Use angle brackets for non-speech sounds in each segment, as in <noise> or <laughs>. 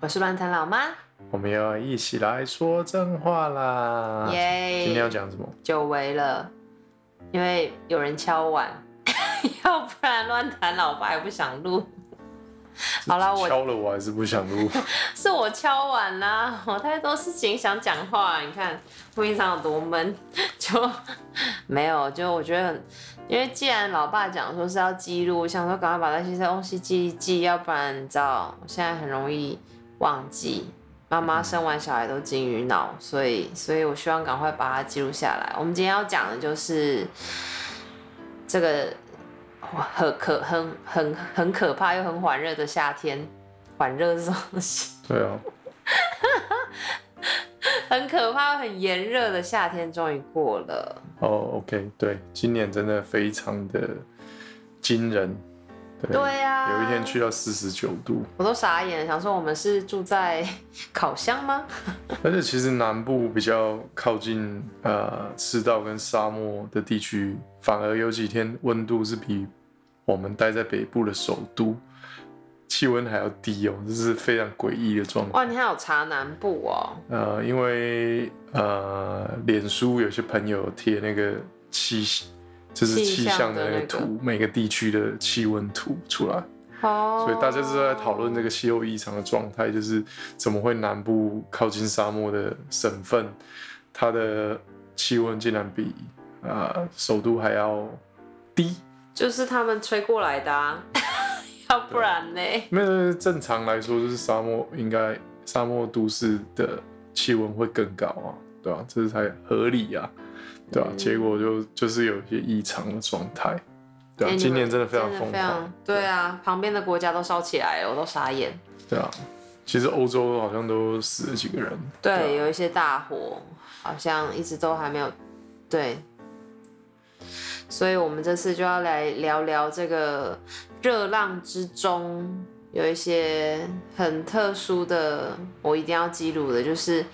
我是乱谈老妈，我们要一起来说真话啦。耶！今天要讲什么？久违了，因为有人敲碗，<laughs> 要不然乱谈老爸也不想录。好了，我敲了我还是不想录。<laughs> 是我敲碗啦，我太多事情想讲话，你看录音场有多闷，<laughs> 就没有，就我觉得很，因为既然老爸讲说是要记录，我想说赶快把那些东西记一记，要不然你知道我现在很容易忘记。妈妈生完小孩都金鱼脑，所以所以我希望赶快把它记录下来。我们今天要讲的就是这个很可很很很可怕又很缓热的夏天，缓热是什么东西？对啊，<laughs> 很可怕又很炎热的夏天终于过了。哦，OK，对，今年真的非常的惊人。对呀啊有一天去到四十九度，我都傻眼，想说我们是住在 <laughs> 烤箱吗？<laughs> 而且其实南部比较靠近呃赤道跟沙漠的地区，反而有几天温度是比我们待在北部的首都气温还要低哦，这是非常诡异的状况。哇，你还有查南部哦？呃，因为呃，脸书有些朋友贴那个气，就是气气象象的那个图，每个地区的气温图出来，哦，所以大家都在讨论这个气候异常的状态，就是怎么会南部靠近沙漠的省份，它的气温竟然比呃首都还要低。就是他们吹过来的、啊，<laughs> 要不然呢？没有正常来说，就是沙漠应该沙漠都市的气温会更高啊，对吧、这才合理啊，对啊、嗯。结果就就是有一些异常的状态，对啊，今年真的非常疯狂，对啊，旁边的国家都烧起来了，我都傻眼。对啊，其实欧洲好像都死了几个人，对，啊。有一些大火，好像一直都还没有对，所以我们这次就要来聊聊这个热浪之中有一些很特殊的，我一定要记录的，就是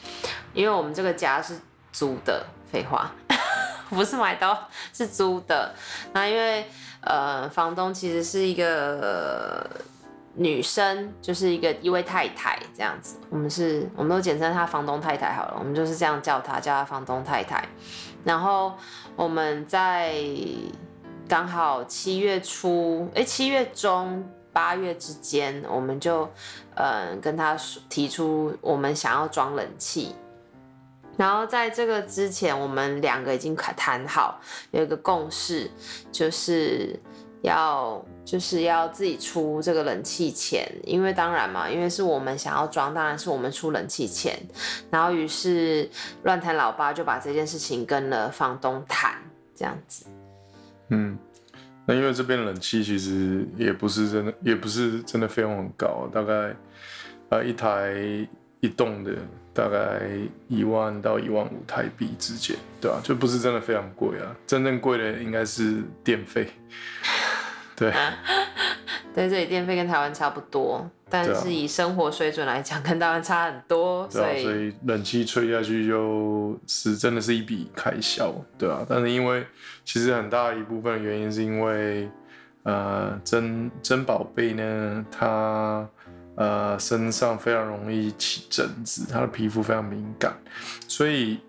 因为我们这个家是租的，废话，不是买刀，是租的。那因为呃，房东其实是一个。女生就是一个一位太太这样子，我们是我们都简称她房东太太好了，我们就是这样叫她，叫她房东太太。然后我们在刚好七月初，哎、七月中八月之间，我们就嗯跟她提出我们想要装冷气。然后在这个之前，我们两个已经谈好有一个共识，就是要就是要自己出这个冷气钱，因为当然嘛，因为是我们想要装，当然是我们出冷气钱。然后于是乱谈老爸就把这件事情跟了房东谈，这样子。嗯，那因为这边冷气其实也不是真的，也不是真的费用很高，大概呃一台一栋的大概一万到一万五台币之间，对吧、就不是真的非常贵啊，真正贵的应该是电费。<laughs> 对，<laughs> 对，这里电费跟台湾差不多，但是以生活水准来讲，跟台湾差很多，对啊，所以所以冷气吹下去就是真的是一笔开销，对啊。但是因为其实很大一部分原因是因为呃珍珍宝贝呢，它呃身上非常容易起疹子，他的皮肤非常敏感，所以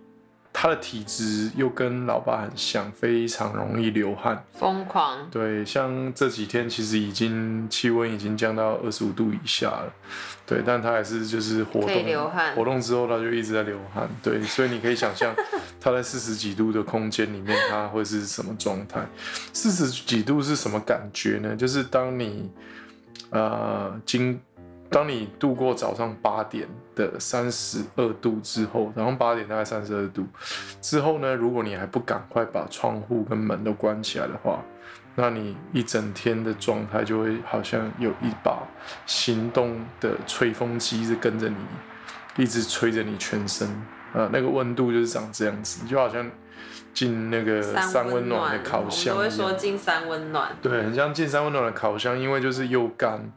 他的体质又跟老爸很像，非常容易流汗。疯狂。对，像这几天其实已经气温已经降到二十五度以下了，对，但他还是就是活动流汗活动之后他就一直在流汗，对，所以你可以想象 <laughs> 他在四十几度的空间里面他会是什么状态？四十几度是什么感觉呢？就是当你呃经当你度过早上八点的三十二度之后，早上八点大概三十二度。之后呢，如果你还不赶快把窗户跟门都关起来的话，那你一整天的状态就会好像有一把行动的吹风机是跟着你一直吹着你全身，呃，那个温度就是长这样子，就好像进那个三温暖的烤箱我会说进三温暖。对，很像进三温暖的烤箱，因为就是又干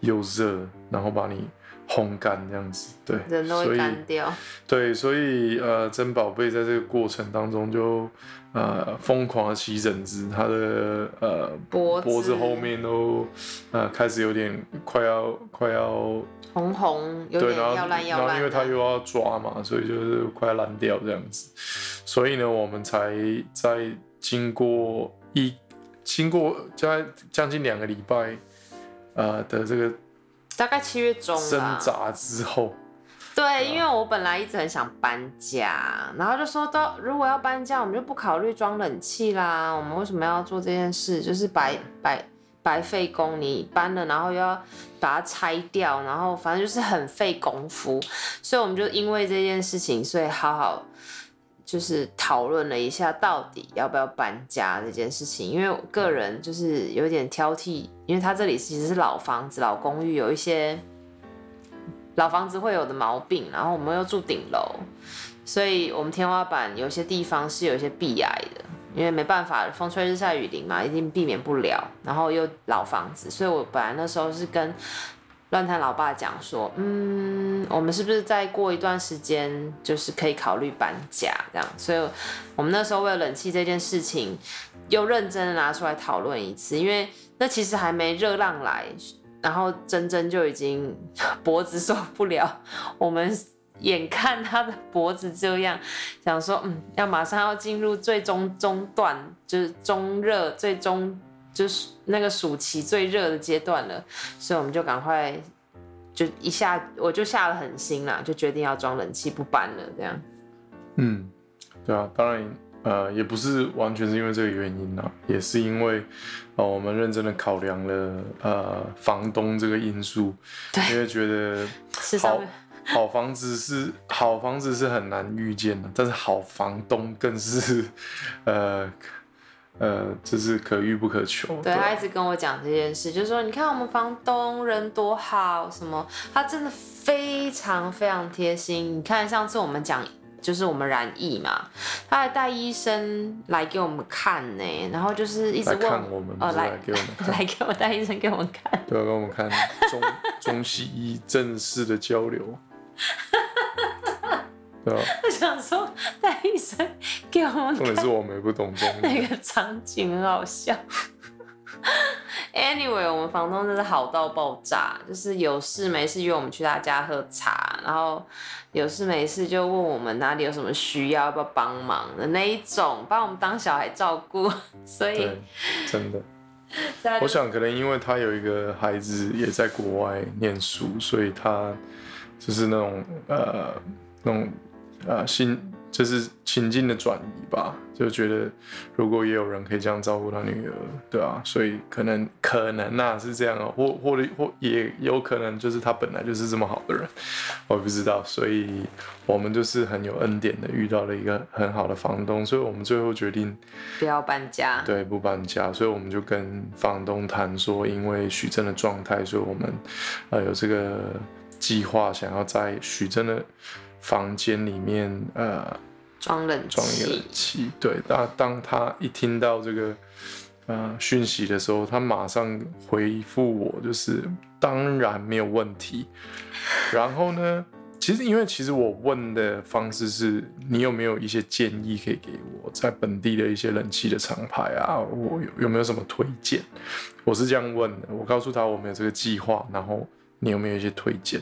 又热，然后把你。烘干这样子，对，人都会干掉。对，所以呃，珍宝贝在这个过程当中就呃疯狂的起疹子，它的呃脖脖子后面都呃开始有点快要快要红红，有点要烂要烂。然后因为它又要抓嘛，所以就是快要烂掉这样子。所以呢，我们才在经过一经过在将近两个礼拜呃的这个。大概七月中挣扎之后，对，因为我本来一直很想搬家，然后就说到如果要搬家，我们就不考虑装冷气啦。我们为什么要做这件事？就是白白白费工，你搬了，然后又要把它拆掉，然后反正就是很费功夫。所以我们就因为这件事情，所以好好。就是讨论了一下到底要不要搬家这件事情，因为我个人就是有点挑剔，因为他这里其实是老房子、老公寓，有一些老房子会有的毛病，然后我们又住顶楼，所以我们天花板有些地方是有一些壁癌的，因为没办法，风吹日晒雨淋嘛，一定避免不了，然后又老房子，所以我本来那时候是跟。乱谈老爸讲说，嗯，我们是不是再过一段时间就是可以考虑搬家这样？所以，我们那时候为了冷气这件事情，又认真的拿出来讨论一次，因为那其实还没热浪来，然后珍珍就已经脖子受不了，<laughs> 我们眼看他的脖子这样，想说，嗯，要马上要进入最终中段，就是中热最终。就是那个暑期最热的阶段了，所以我们就赶快就一下我就下了狠心啦，就决定要装冷气不搬了这样。嗯，对啊，当然呃也不是完全是因为这个原因啦，也是因为呃我们认真的考量了呃房东这个因素，因为觉得好好房子是好房子是很难遇见的，但是好房东更是呃。呃，就是可遇不可求。对他一直跟我讲这件事，就是说，你看我们房东人多好，什么，他真的非常非常贴心。你看上次我们讲，就是我们染疫嘛，他还带医生来给我们看呢，然后就是一直问我们，哦，来给我们，<laughs> 来给我带医生给我们看，对，给我们看中中西医正式的交流。<laughs> 我想说，戴医生给我们，重点是我们也不懂中那个场景很好笑。<laughs> Anyway，我们房东真是好到爆炸，就是有事没事约我们去他家喝茶，然后有事没事就问我们哪里有什么需要，要不要帮忙的那一种，把我们当小孩照顾。<laughs> 所以，真的，<laughs> 我想可能因为他有一个孩子也在国外念书，所以他就是那种呃那种。啊，心就是情境的转移吧，就觉得如果也有人可以这样照顾他女儿，对啊，所以可能可能呐是这样哦，或或者或也有可能就是他本来就是这么好的人，我不知道，所以我们就是很有恩典的遇到了一个很好的房东，所以我们最后决定不要搬家，对，不搬家，所以我们就跟房东谈说，因为许真的状态，所以我们呃有这个计划，想要在许真的。房间里面，呃，装冷装一个冷气，对。那当他一听到这个呃讯息的时候，他马上回复我，就是当然没有问题。<laughs> 然后呢，其实因为其实我问的方式是你有没有一些建议可以给我，在本地的一些冷气的厂牌啊，我有有没有什么推荐？我是这样问的，我告诉他我们有这个计划，然后。你有没有一些推荐？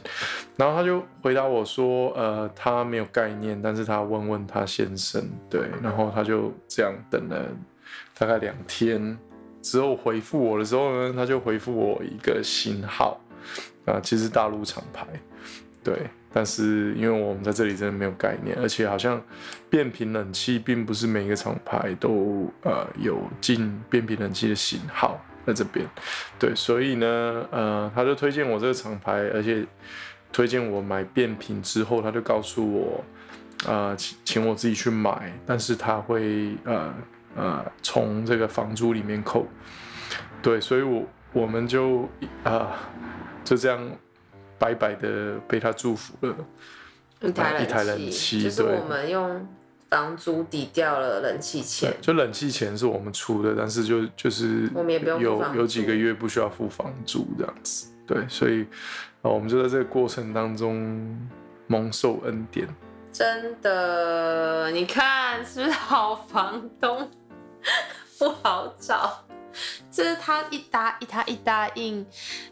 然后他就回答我说：“呃，他没有概念，但是他问问他先生。”对，然后他就这样等了大概两天之后回复我的时候呢，他就回复我一个型号啊，其实大陆厂牌，对，但是因为我们在这里真的没有概念，而且好像变频冷气并不是每个厂牌都呃有进变频冷气的型号。在这边，对，所以呢，呃，他就推荐我这个厂牌，而且推荐我买变频之后，他就告诉我，呃，请请我自己去买，但是他会呃呃从这个房租里面扣，对，所以我我们就啊就这样白白的被他祝福了，一台一台冷冷气就是对。我们用房租抵掉了冷气钱，，就冷气钱是我们出的，但是就就是我们也不用付有有几个月不需要付房租这样子，对，所以啊、呃我们就在这个过程当中蒙受恩典。真的，你看是不是好房东 <laughs> 不好找？就是他一答一他一答应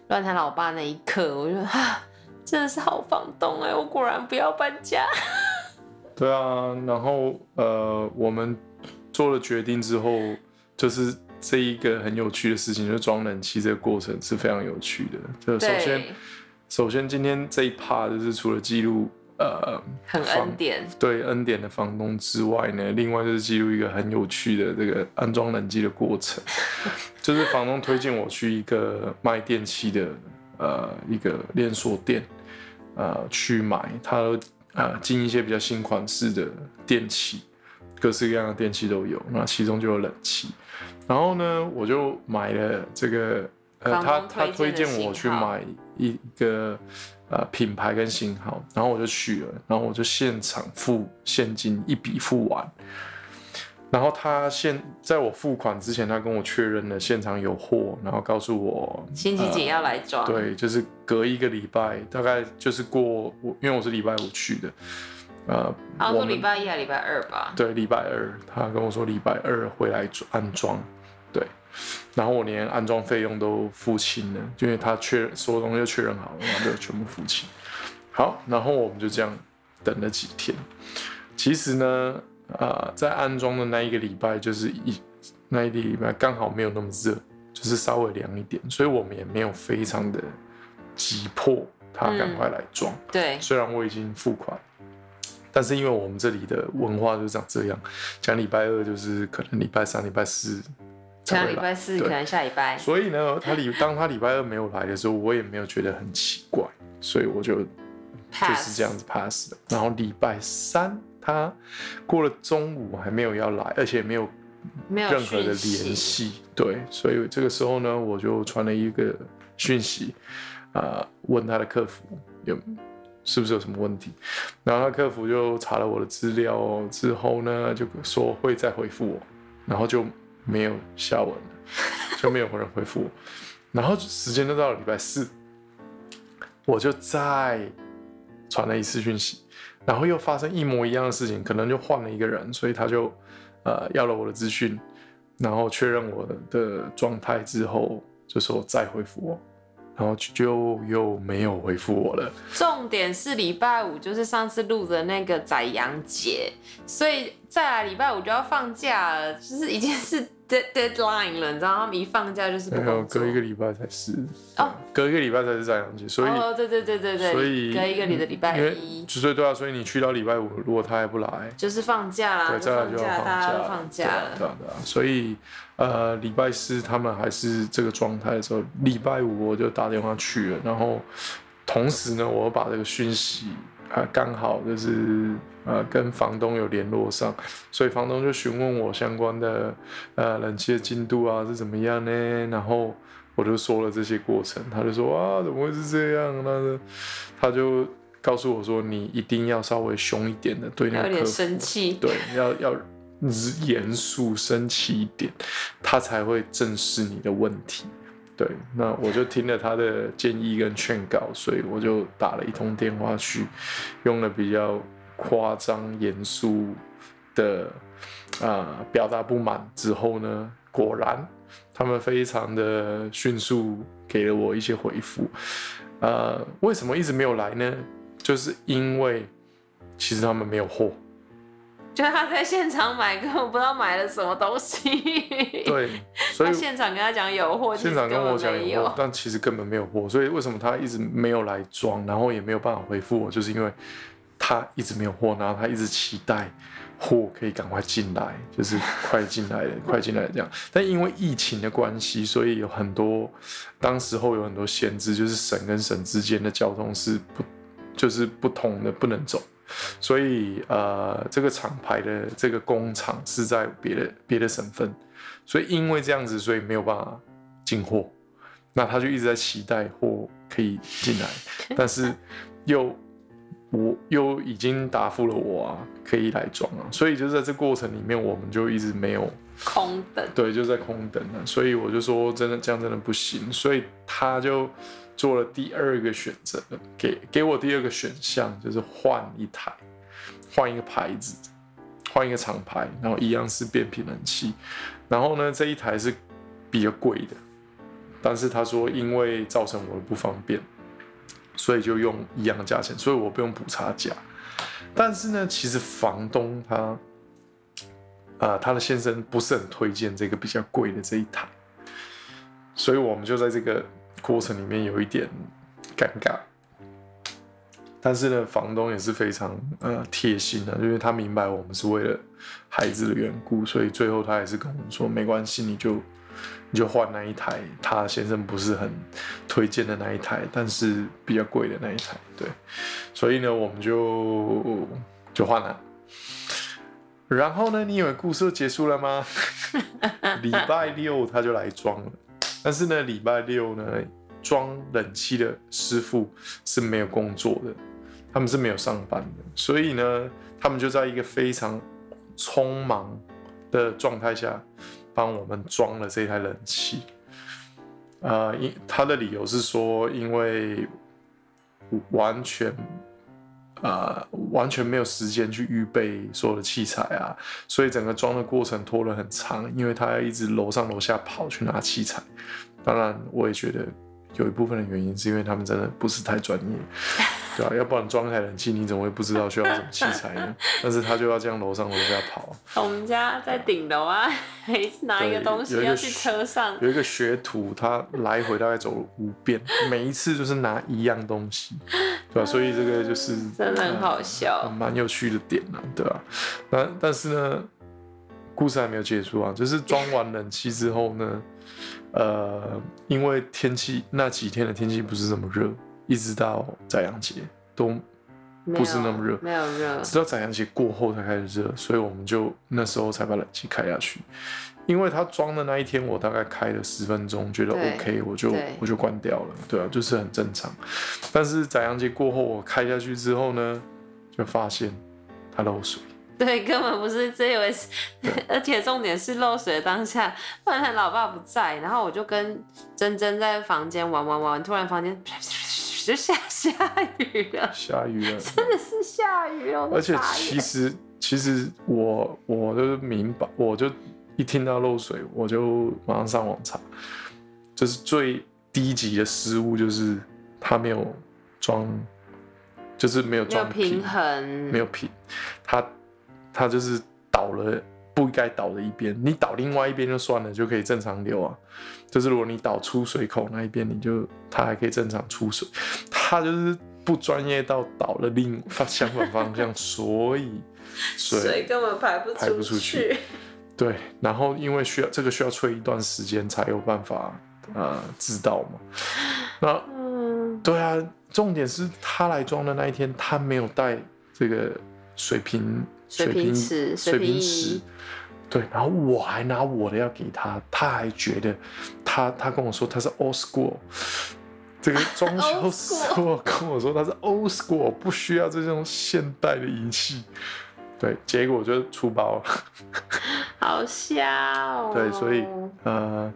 乱谈老爸那一刻，我就啊，<sighs> 真的是好房东哎，我果然不要搬家。对啊，然后呃，我们做了决定之后，就是这一个很有趣的事情，就是装冷气这个过程是非常有趣的。就首先，首先今天这一趴就是除了记录呃很房恩典，对恩典的房东之外呢，另外就是记录一个很有趣的这个安装冷气的过程，<laughs> 就是房东推荐我去一个卖电器的呃一个连锁店，呃去买，他呃进一些比较新款式的电器，各式各样的电器都有，那其中就有冷气，然后呢我就买了这个。呃，他他推荐我去买一个呃品牌跟型号，然后我就去了，然后我就现场付现金一笔付完，然后他现在我付款之前，他跟我确认了现场有货，然后告诉我星期几要来装？对，就是隔一个礼拜，大概就是过我因为我是礼拜五去的，呃，好像说礼拜一还礼拜二吧。对，礼拜二，他跟我说礼拜二会来装安装，对，然后我连安装费用都付清了，因为他确认所有东西都确认好了，然后就全部付清。好，然后我们就这样等了几天。其实呢，呃，在安装的那一个礼拜，就是一那一个礼拜刚好没有那么热，就是稍微凉一点，所以我们也没有非常的急迫他赶快来装。对，虽然我已经付款，但是因为我们这里的文化就长这样，讲礼拜二就是可能礼拜三、礼拜四才像会来，礼拜四，可能下礼拜。所以呢，他礼当他礼拜二没有来的时候，我也没有觉得很奇怪，所以我就就是这样子 pass 的。然后礼拜三他过了中午还没有要来，而且没有没有任何的联系，对，所以这个时候呢，我就传了一个讯息，啊、问他的客服有是不是有什么问题，然后他客服就查了我的资料之后呢，就说会再回复我，然后就没有下文了，<laughs> 就没有人回复我，然后时间都到了礼拜四，我就再传了一次讯息，然后又发生一模一样的事情，可能就换了一个人，所以他就呃要了我的资讯，然后确认我的状态之后，就说再回复我，然后就又没有回复我了。重点是礼拜五就是上次录的那个宰羊节，所以再来礼拜五就要放假了，就是已经是 dead deadline 了，你知道他们一放假就是不没有，工作。隔一个礼拜才是哦，隔一个礼拜才是这样节，所以、哦，对对对对对，所以隔一个礼的礼拜一所以对啊，所以你去到礼拜五，如果他还不来，就是放假啦，对，再来就要放大家都假，放假了。对啊，对啊。所以呃，礼拜四他们还是这个状态的时候，礼拜五我就打电话去了，然后同时呢，我把这个讯息啊刚好就是呃跟房东有联络上，所以房东就询问我相关的呃冷气的进度啊是怎么样呢？然后我就说了这些过程，他就说啊怎么会是这样？那他就告诉我说你一定要稍微凶一点的对那有点个客服，生气，对，要要严肃生气一点，他才会正视你的问题。对，那我就听了他的建议跟劝告，所以我就打了一通电话去，用了比较夸张严肃的啊、表达不满之后呢，果然他们非常的迅速给了我一些回复。呃，为什么一直没有来呢？就是因为其实他们没有货。就是他在现场买，根本不知道买了什么东西。<laughs> 对，所以他现场跟他讲有货，现场跟我讲有货，但其实根本没有货。所以为什么他一直没有来装，然后也没有办法回复我，就是因为他一直没有货，然后他一直期待货可以赶快进来，<laughs> 就是快进来了，快进来了这样。但因为疫情的关系，所以有很多当时候有很多限制，就是省跟省之间的交通是不就是不同的，不能走。所以呃，这个厂牌的这个工厂是在别的别的省份，所以因为这样子，所以没有办法进货。那他就一直在期待货可以进来，<laughs> 但是又我又已经答复了我啊，可以来装啊，所以就在这过程里面，我们就一直没有空等，对，就在空等了。所以我就说，真的这样真的不行，所以他就做了第二个选择，给给我第二个选项，就是换一台，换一个牌子，换一个厂牌，然后一样是变频冷气，然后呢，这一台是比较贵的，但是他说因为造成我的不方便。所以就用一样的价钱，所以我不用补差价。但是呢，其实房东他，啊，他的先生不是很推荐这个比较贵的这一台，所以我们就在这个过程里面有一点尴尬。但是呢，房东也是非常呃贴心的，因为他明白我们是为了孩子的缘故，所以最后他也是跟我们说，没关系，你就。你就换那一台，他先生不是很推荐的那一台，但是比较贵的那一台，对，所以呢，我们就就换了。然后呢，你以为故事结束了吗？<laughs> 礼拜六他就来装了，但是呢，礼拜六呢，装冷气的师傅是没有工作的，他们是没有上班的，所以呢，他们就在一个非常匆忙的状态下。帮我们装了这台冷气，呃，因他的理由是说，因为完全，呃，完全没有时间去预备所有的器材啊，所以整个装的过程拖了很长，因为他要一直楼上楼下跑去拿器材。当然，我也觉得有一部分的原因是因为他们真的不是太专业。<laughs> 对啊，要不然装台冷气，你怎么会不知道需要什么器材呢？<laughs> 但是他就要这样楼上楼下跑。我们家在顶楼啊，<laughs> 每次拿一个东西要去车上。有一个学徒，他来回大概走了五遍，每一次就是拿一样东西，对吧？所以这个就是真的很好笑，蛮有趣的点呢，对吧？那但是呢，故事还没有结束啊，就是装完冷气之后呢，呃，因为天气那几天的天气不是这么热。一直到宰阳节都不是那么热，没有热，直到宰阳节过后才开始热，所以我们就那时候才把冷气开下去。因为他装的那一天，我大概开了十分钟，觉得 OK，我就我就关掉了，对啊，就是很正常。但是宰阳节过后，我开下去之后呢，就发现它漏水。<laughs> 对，根本不是这回事，<laughs> 而且重点是漏水的当下，突然老爸不在，然后我就跟珍珍在房间玩玩玩，突然房间 <laughs> 就下下雨了，下雨了，真的是下雨了。而且其实其实我我就明白，我就一听到漏水，我就马上上网查，就是最低级的失误就是他没有装，就是没有装平衡，没有平，他。它就是倒了不该倒的一边，你倒另外一边就算了，就可以正常流啊。就是如果你倒出水口那一边，你就它还可以正常出水。它就是不专业到倒了另相反方向，所以 <laughs> 水根本排不排不出去。对，然后因为需要这个需要吹一段时间才有办法呃知道嘛。<laughs> 那嗯，对啊，重点是他来装的那一天，他没有带这个水瓶。水平尺，水平尺，对，然后我还拿我的要给他，他还觉得他他跟我说他是 old school，这个 <laughs> 装修师傅跟我说他是 old school，不需要这种现代的仪器，对，结果就出包了，<laughs> 好笑，对，所以呃，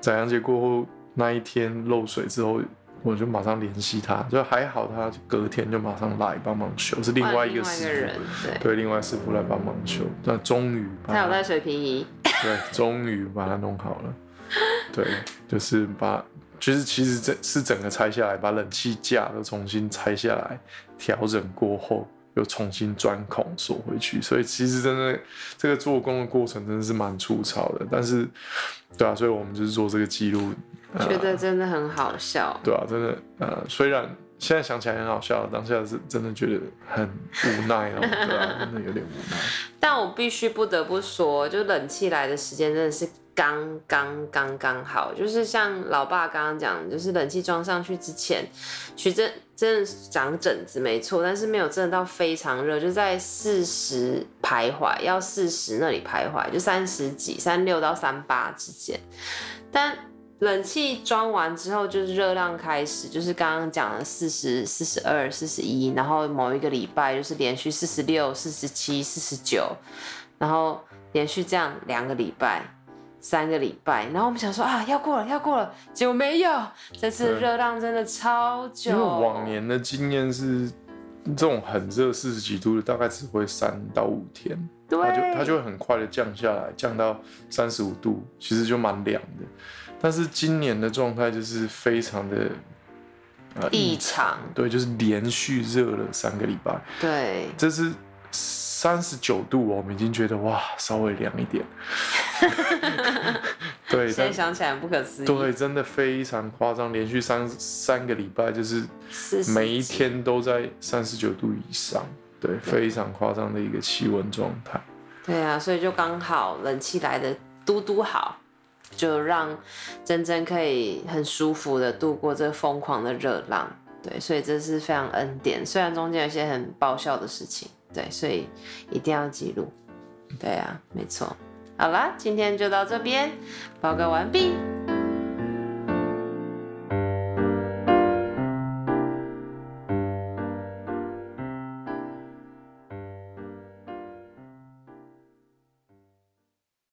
宰阳节过后那一天漏水之后。我就马上联系他，就还好，他隔天就马上来帮忙修，是另外一个师傅，对，另外师傅来帮忙修。那终于，他有带水平仪，对，终于把它弄好了。对，<laughs> 就是把，就是其实这是整个拆下来，把冷气架都重新拆下来，调整过后又重新钻孔锁回去。所以其实真的这个做工的过程真的是蛮粗糙的，但是，对啊，所以我们就是做这个记录。觉得真的很好笑，对啊，真的，呃，虽然现在想起来很好笑，当下是真的觉得很无奈哦，<laughs> 对啊，真的有点无奈。但我必须不得不说，就冷气来的时间真的是刚刚刚刚好，就是像老爸刚刚讲，就是冷气装上去之前，徐真真的长疹子没错，但是没有真的到非常热，就在四十徘徊，要四十那里徘徊，就三十几、三六到三八之间，但。冷气装完之后，就是热浪开始，就是刚刚讲的四十四十二、四十一，然后某一个礼拜就是连续四十六、四十七、四十九，然后连续这样两个礼拜、三个礼拜，然后我们想说啊，要过了，要过了，结果没有，这次对热浪真的超久。因为往年的经验是，这种很热四十几度的，大概只会三到五天，它就它就会很快的降下来，降到三十五度，其实就蛮凉的。但是今年的状态就是非常的呃异常，对，就是连续热了三个礼拜，对，这是三十九度哦，我们已经觉得哇，稍微凉一点。<laughs> 对，现在想起来不可思议。对，真的非常夸张，连续三三个礼拜就是，每一天都在三十九度以上，对，非常夸张的一个气温状态。对啊，所以就刚好冷气来的嘟嘟好，就让珍珍可以很舒服的度过这疯狂的热浪。对，所以这是非常恩典，虽然中间有一些很爆笑的事情，对，所以一定要记录。对啊，没错。好啦，今天就到这边，报告完毕。